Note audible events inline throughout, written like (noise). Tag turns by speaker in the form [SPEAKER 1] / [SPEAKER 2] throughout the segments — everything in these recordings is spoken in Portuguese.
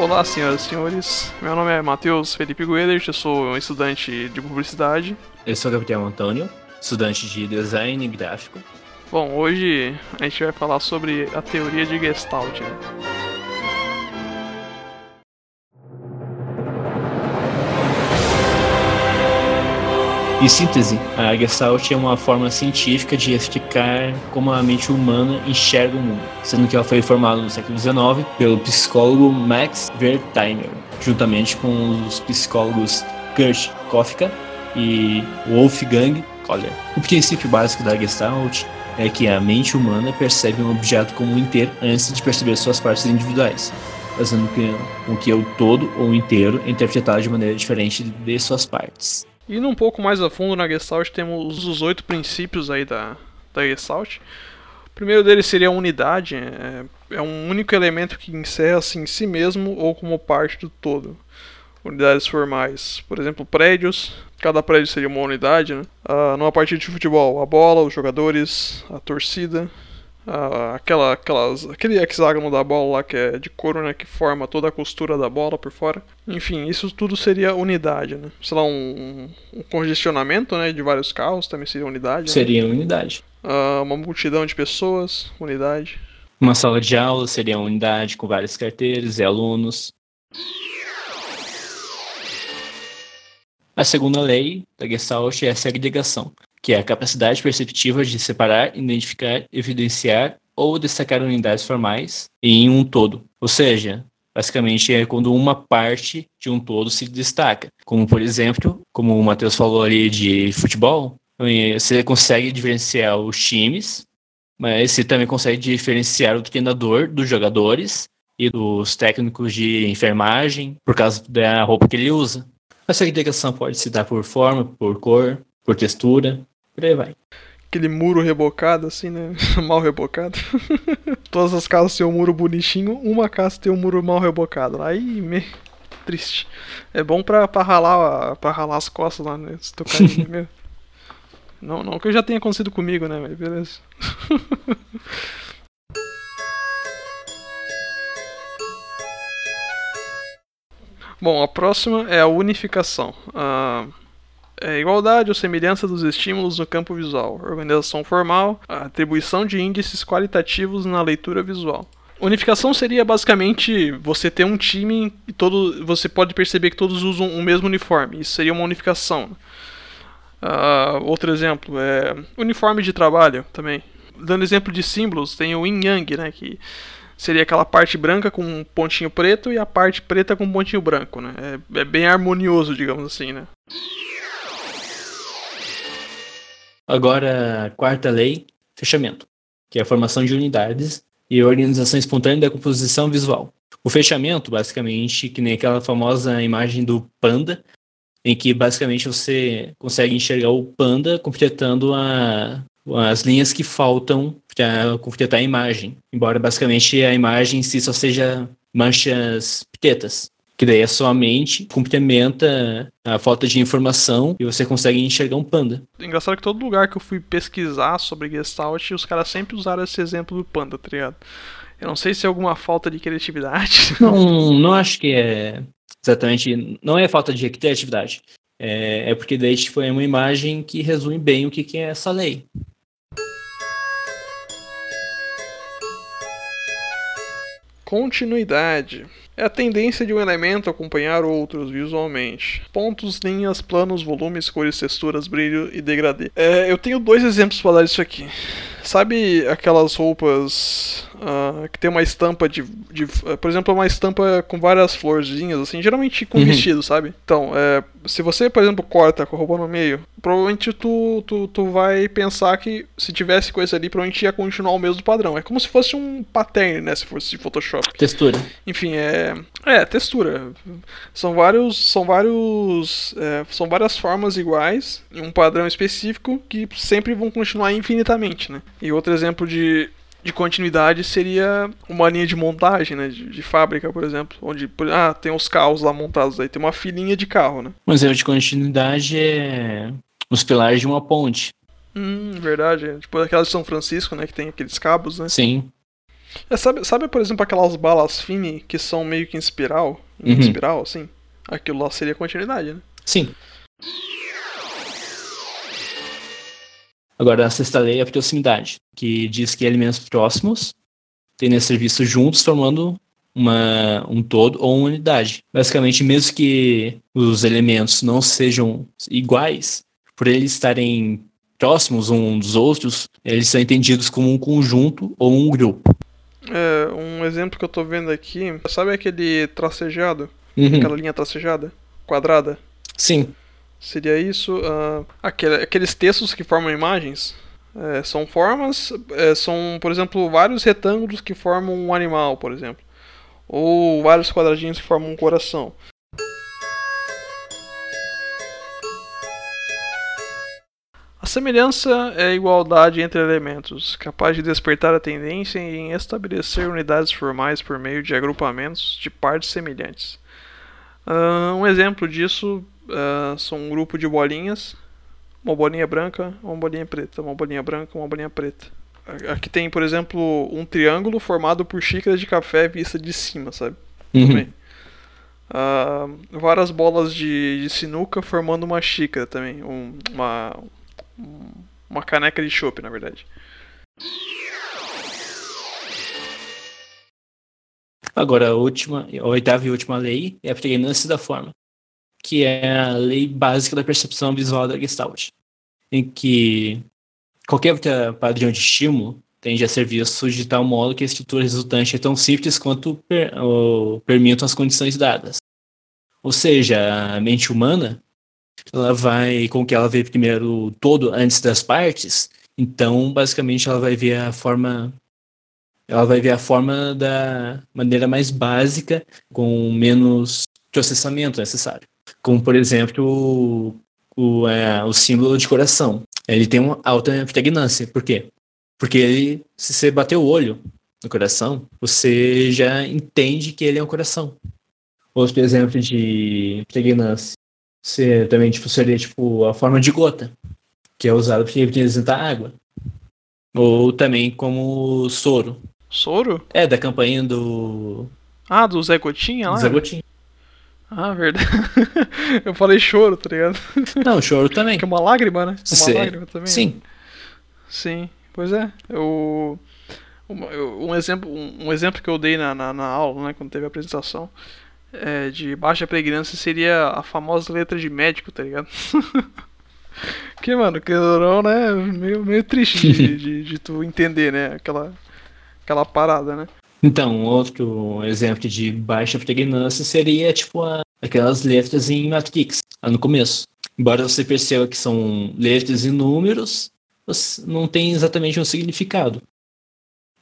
[SPEAKER 1] Olá, senhoras e senhores. Meu nome é Matheus Felipe Guedert, eu sou um estudante de publicidade.
[SPEAKER 2] Eu sou Gabriel Antônio, estudante de design gráfico.
[SPEAKER 1] Bom, hoje a gente vai falar sobre a teoria de Gestalt. Né?
[SPEAKER 2] Em síntese, a Gestalt é uma forma científica de explicar como a mente humana enxerga o mundo, sendo que ela foi formada no século XIX pelo psicólogo Max Wertheimer, juntamente com os psicólogos Kurt Kofka e Wolfgang Kohler. O princípio básico da Gestalt é que a mente humana percebe um objeto como um inteiro antes de perceber suas partes individuais, fazendo com que o todo ou inteiro é interpretado de maneira diferente de suas partes.
[SPEAKER 1] Indo um pouco mais a fundo na Gestalt, temos os oito princípios aí da, da Gestalt. O primeiro deles seria a unidade, é, é um único elemento que encerra-se em si mesmo ou como parte do todo. Unidades formais, por exemplo, prédios, cada prédio seria uma unidade, né? Ah, numa partida de futebol, a bola, os jogadores, a torcida, ah, aquela, aquelas, aquele hexágono da bola lá que é de couro, né, que forma toda a costura da bola por fora. Enfim, isso tudo seria unidade, né? Sei lá, um, um congestionamento, né, de vários carros também seria unidade. Né?
[SPEAKER 2] Seria unidade.
[SPEAKER 1] Ah, uma multidão de pessoas, unidade.
[SPEAKER 2] Uma sala de aula seria uma unidade com vários carteiros e alunos. A segunda lei da Gestalt é a segregação, que é a capacidade perceptiva de separar, identificar, evidenciar ou destacar unidades formais em um todo. Ou seja, basicamente é quando uma parte de um todo se destaca. Como, por exemplo, como o Matheus falou ali de futebol, você consegue diferenciar os times, mas você também consegue diferenciar o treinador dos jogadores e dos técnicos de enfermagem por causa da roupa que ele usa. Essa segregação pode se dar por forma, por cor, por textura, por aí vai.
[SPEAKER 1] Aquele muro rebocado, assim, né? (laughs) mal rebocado. (laughs) Todas as casas têm um muro bonitinho, uma casa tem um muro mal rebocado. Aí, me... triste. É bom pra, pra, ralar, pra ralar as costas lá, né? Se tocar (laughs) mesmo. Não, não que já tenha acontecido comigo, né? Mas beleza. Bom, a próxima é a unificação. A é, igualdade ou semelhança dos estímulos no campo visual, organização formal, atribuição de índices qualitativos na leitura visual. Unificação seria basicamente você ter um time e todo, você pode perceber que todos usam o mesmo uniforme. Isso seria uma unificação. Uh, outro exemplo é uniforme de trabalho também. Dando exemplo de símbolos, tem o yin yang, né, que seria aquela parte branca com um pontinho preto e a parte preta com um pontinho branco, né? É, é bem harmonioso, digamos assim, né?
[SPEAKER 2] Agora, quarta lei, fechamento, que é a formação de unidades e organização espontânea da composição visual. O fechamento, basicamente, que nem aquela famosa imagem do panda, em que basicamente você consegue enxergar o panda completando a, as linhas que faltam para completar a imagem. Embora basicamente a imagem em si só seja manchas pretas. Que daí a sua mente complementa a falta de informação e você consegue enxergar um panda.
[SPEAKER 1] Engraçado que todo lugar que eu fui pesquisar sobre Gestalt, os caras sempre usaram esse exemplo do panda, tá ligado? Eu não sei se é alguma falta de criatividade. (laughs)
[SPEAKER 2] Não, não acho que é exatamente. Não é falta de criatividade. É, é porque daí tipo, é uma imagem que resume bem o que, que é essa lei.
[SPEAKER 1] Continuidade. É a tendência de um elemento acompanhar outros visualmente. Pontos, linhas, planos, volumes, cores, texturas, brilho e degradê. É, eu tenho dois exemplos para dar isso aqui. Sabe aquelas roupas uh, que tem uma estampa de, de uh, Por exemplo, uma estampa com várias florzinhas, assim, geralmente com uhum. vestido, sabe? Então, é, se você, por exemplo, corta com a roupa no meio, provavelmente tu, tu, tu vai pensar que se tivesse coisa ali, provavelmente ia continuar o mesmo padrão. É como se fosse um pattern, né? Se fosse de Photoshop.
[SPEAKER 2] Textura.
[SPEAKER 1] Enfim, é. É, textura. São vários. São vários. É, são várias formas iguais, em um padrão específico, que sempre vão continuar infinitamente, né? E outro exemplo de de continuidade seria uma linha de montagem, né? De, de, fábrica, por exemplo. Onde ah, tem os carros lá montados aí, tem uma filinha de carro, né?
[SPEAKER 2] Um exemplo de continuidade é os pilares de uma ponte.
[SPEAKER 1] Hum, verdade. Tipo aquela de São Francisco, né? Que tem aqueles cabos, né?
[SPEAKER 2] Sim.
[SPEAKER 1] É, sabe, sabe, por exemplo, aquelas balas fini que são meio que em espiral? Em
[SPEAKER 2] Uhum.
[SPEAKER 1] espiral, assim? Aquilo lá seria continuidade, né?
[SPEAKER 2] Sim. Agora, a sexta lei é a proximidade, que diz que elementos próximos tendem a ser vistos juntos, formando uma, um todo ou uma unidade. Basicamente, mesmo que os elementos não sejam iguais, por eles estarem próximos uns dos outros, eles são entendidos como um conjunto ou um grupo.
[SPEAKER 1] É, um exemplo que eu tô vendo aqui, sabe aquele tracejado?
[SPEAKER 2] Uhum.
[SPEAKER 1] Aquela linha tracejada? Quadrada?
[SPEAKER 2] Sim.
[SPEAKER 1] Seria isso. ah, aquele- aqueles textos que formam imagens é, são formas, é, são, por exemplo, vários retângulos que formam um animal, por exemplo. Ou vários quadradinhos que formam um coração. A semelhança é a igualdade entre elementos, capaz de despertar a tendência em estabelecer unidades formais por meio de agrupamentos de partes semelhantes. Ah, um exemplo disso ah, são um grupo de bolinhas, uma bolinha branca, uma bolinha preta, uma bolinha branca, uma bolinha preta. Aqui tem, por exemplo, um triângulo formado por xícaras de café vista de cima, sabe?
[SPEAKER 2] Uhum.
[SPEAKER 1] Também. Ah, várias bolas de, de sinuca formando uma xícara também, um- uma um- uma caneca de chopp, na verdade.
[SPEAKER 2] Agora, a última, a oitava e última lei é a pregnância da forma, que é a lei básica da percepção visual da Gestalt, em que qualquer padrão de estímulo tende a ser visto de tal modo que a estrutura resultante é tão simples quanto per, permitam as condições dadas. Ou seja, a mente humana ela vai com que ela vê primeiro o todo antes das partes, então basicamente ela vai ver a forma ela vai ver a forma da maneira mais básica, com menos processamento necessário. Como, por exemplo, o, o, é, o símbolo de coração. Ele tem uma alta pregnância. Por quê? Porque ele, se você bater o olho no coração, você já entende que ele é um coração. Outro exemplo de pregnância você, também tipo, seria tipo, a forma de gota, que é usada para representar água. Ou também como soro,
[SPEAKER 1] Soro?
[SPEAKER 2] é, da campanha do
[SPEAKER 1] Ah, do Zé Gotinha lá?
[SPEAKER 2] Zé Gotinha.
[SPEAKER 1] Ah, verdade. (laughs) Eu falei choro, tá ligado? (laughs)
[SPEAKER 2] Não, choro também.
[SPEAKER 1] Que é uma lágrima, né? Uma
[SPEAKER 2] Sim.
[SPEAKER 1] lágrima também.
[SPEAKER 2] Sim.
[SPEAKER 1] Sim, pois é. Eu, um, exemplo, um, um exemplo que eu dei na, na, na aula, né, quando teve a apresentação, é, de baixa pregnância seria a famosa letra de médico, tá ligado? (laughs) que, mano, que não, né? Meio, meio triste de, de, de tu entender, né? Aquela, aquela parada, né?
[SPEAKER 2] Então, outro exemplo de baixa pregnância seria tipo a- aquelas letras em Matrix, lá no começo. Embora você perceba que são letras e números, não tem exatamente um significado.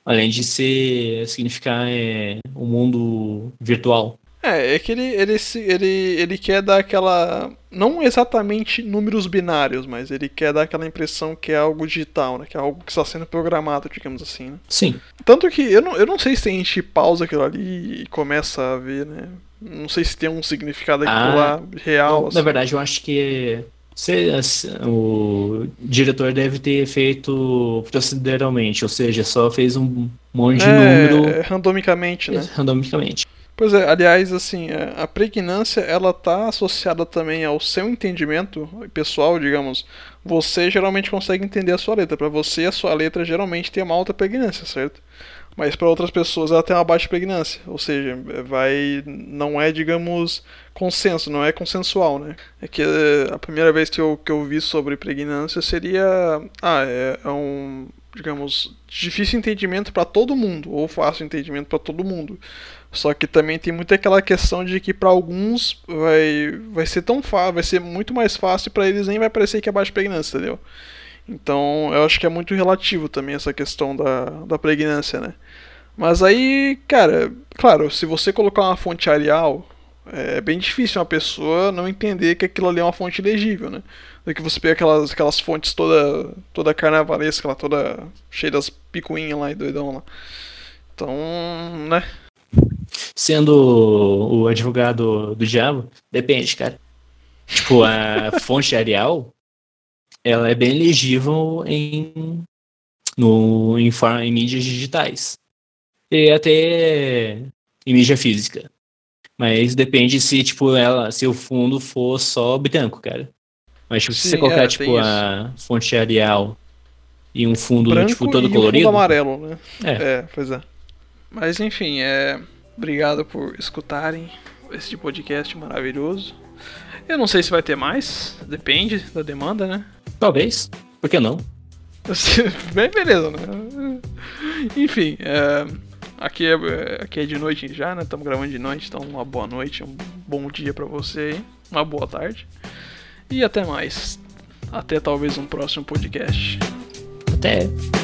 [SPEAKER 2] Além de ser significar é, um mundo virtual.
[SPEAKER 1] É, é que ele, ele, ele, ele quer dar aquela. Não exatamente números binários, mas ele quer dar aquela impressão que é algo digital, né? Que é algo que está sendo programado, digamos assim, né?
[SPEAKER 2] Sim.
[SPEAKER 1] Tanto que eu não, eu não sei se a gente pausa aquilo ali e começa a ver, né? Não sei se tem um significado aquilo
[SPEAKER 2] Ah,
[SPEAKER 1] lá real.
[SPEAKER 2] Na
[SPEAKER 1] assim.
[SPEAKER 2] verdade, eu acho que se- se- o diretor deve ter feito proceduralmente, ou seja, só fez um monte de
[SPEAKER 1] é,
[SPEAKER 2] número
[SPEAKER 1] randomicamente, né?
[SPEAKER 2] randomicamente.
[SPEAKER 1] Pois é, aliás, assim, é, a pregnância ela tá associada também ao seu entendimento pessoal, digamos. Você geralmente consegue entender a sua letra. Pra você, a sua letra geralmente tem uma alta pregnância, certo? Mas para outras pessoas ela tem uma baixa pregnância, ou seja, vai não é, digamos, consenso, não é consensual, né? É que é, a primeira vez que eu, que eu vi sobre pregnância seria, ah, é, é um, digamos, difícil entendimento para todo mundo ou fácil entendimento para todo mundo. Só que também tem muito aquela questão de que para alguns vai, vai ser tão fácil, vai ser muito mais fácil para eles nem vai parecer que é baixa pregnância, entendeu? Então eu acho que é muito relativo também essa questão da, da pregnância, né? Mas aí, cara, claro, se você colocar uma fonte Arial, é bem difícil uma pessoa não entender que aquilo ali é uma fonte legível, né? Do que você pega aquelas, aquelas fontes toda, toda carnavalesca lá, toda cheia das picuinhas lá e doidão lá. Então, né?
[SPEAKER 2] Sendo o advogado do diabo, depende, cara. Tipo, a (laughs) fonte Arial, ela é bem legível em, no, em, em mídias digitais. e até em mídia física. Mas depende se, tipo, ela, se o fundo for só branco, cara. Mas tipo, se
[SPEAKER 1] Sim,
[SPEAKER 2] você colocar,
[SPEAKER 1] é,
[SPEAKER 2] tipo, a fonte Arial e um fundo,
[SPEAKER 1] Branco
[SPEAKER 2] tipo, todo
[SPEAKER 1] e um
[SPEAKER 2] colorido.
[SPEAKER 1] fundo amarelo, né?
[SPEAKER 2] É.
[SPEAKER 1] É, pois é. Mas enfim, é. Obrigado por escutarem esse podcast maravilhoso. Eu não sei se vai ter mais, depende da demanda, né?
[SPEAKER 2] Talvez. Por que não? (laughs)
[SPEAKER 1] Bem, beleza, né? Enfim, é, aqui, é, aqui é de noite já, né? Estamos gravando de noite, então uma boa noite, um bom dia pra você aí, uma boa tarde. E até mais. Até talvez um próximo podcast.
[SPEAKER 2] Até.